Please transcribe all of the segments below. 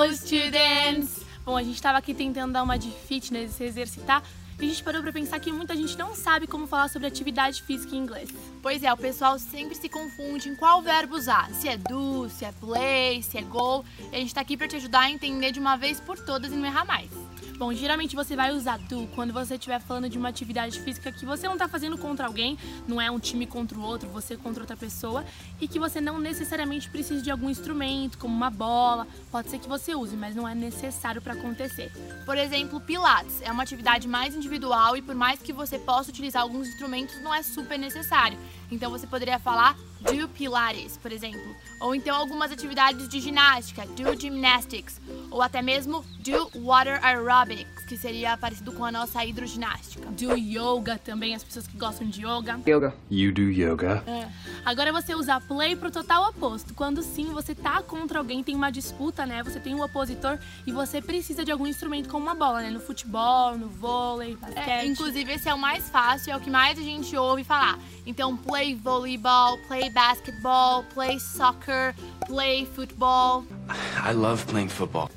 Hello, students! Bom, a gente estava aqui tentando dar uma de fitness, se exercitar, e a gente parou para pensar que muita gente não sabe como falar sobre atividade física em inglês. Pois é, o pessoal sempre se confunde em qual verbo usar, se é do, se é play, se é go, e a gente está aqui para te ajudar a entender de uma vez por todas e não errar mais. Bom, geralmente você vai usar do quando você estiver falando de uma atividade física que você não está fazendo contra alguém, não é um time contra o outro, você contra outra pessoa, e que você não necessariamente precisa de algum instrumento, como uma bola, pode ser que você use, mas não é necessário para acontecer. Por exemplo, Pilates é uma atividade mais individual e por mais que você possa utilizar alguns instrumentos, não é super necessário. Então você poderia falar do Pilates, por exemplo, ou então algumas atividades de ginástica, do gymnastics, ou até mesmo do water aerobics, que seria parecido com a nossa hidroginástica. Do yoga também, as pessoas que gostam de yoga. Yoga. You do yoga. É. Agora você usa play pro total oposto. Quando sim, você tá contra alguém, tem uma disputa, né? Você tem um opositor e você precisa de algum instrumento como uma bola, né? No futebol, no vôlei, basquete. É, inclusive esse é o mais fácil, é o que mais a gente ouve falar. Então, play volleyball, play basketball, play soccer, play football. I love playing football.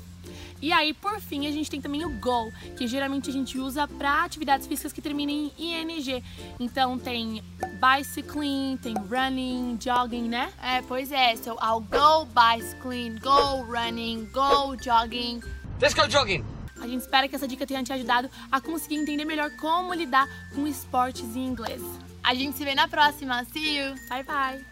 E aí, por fim, a gente tem também o go, que geralmente a gente usa para atividades físicas que terminem em ing. Então tem bicycling, tem running, jogging, né? É, pois é. So I'll go bicycling, go running, go jogging. Let's go jogging. A gente espera que essa dica tenha te ajudado a conseguir entender melhor como lidar com esportes em inglês. A gente se vê na próxima. See you. Bye bye.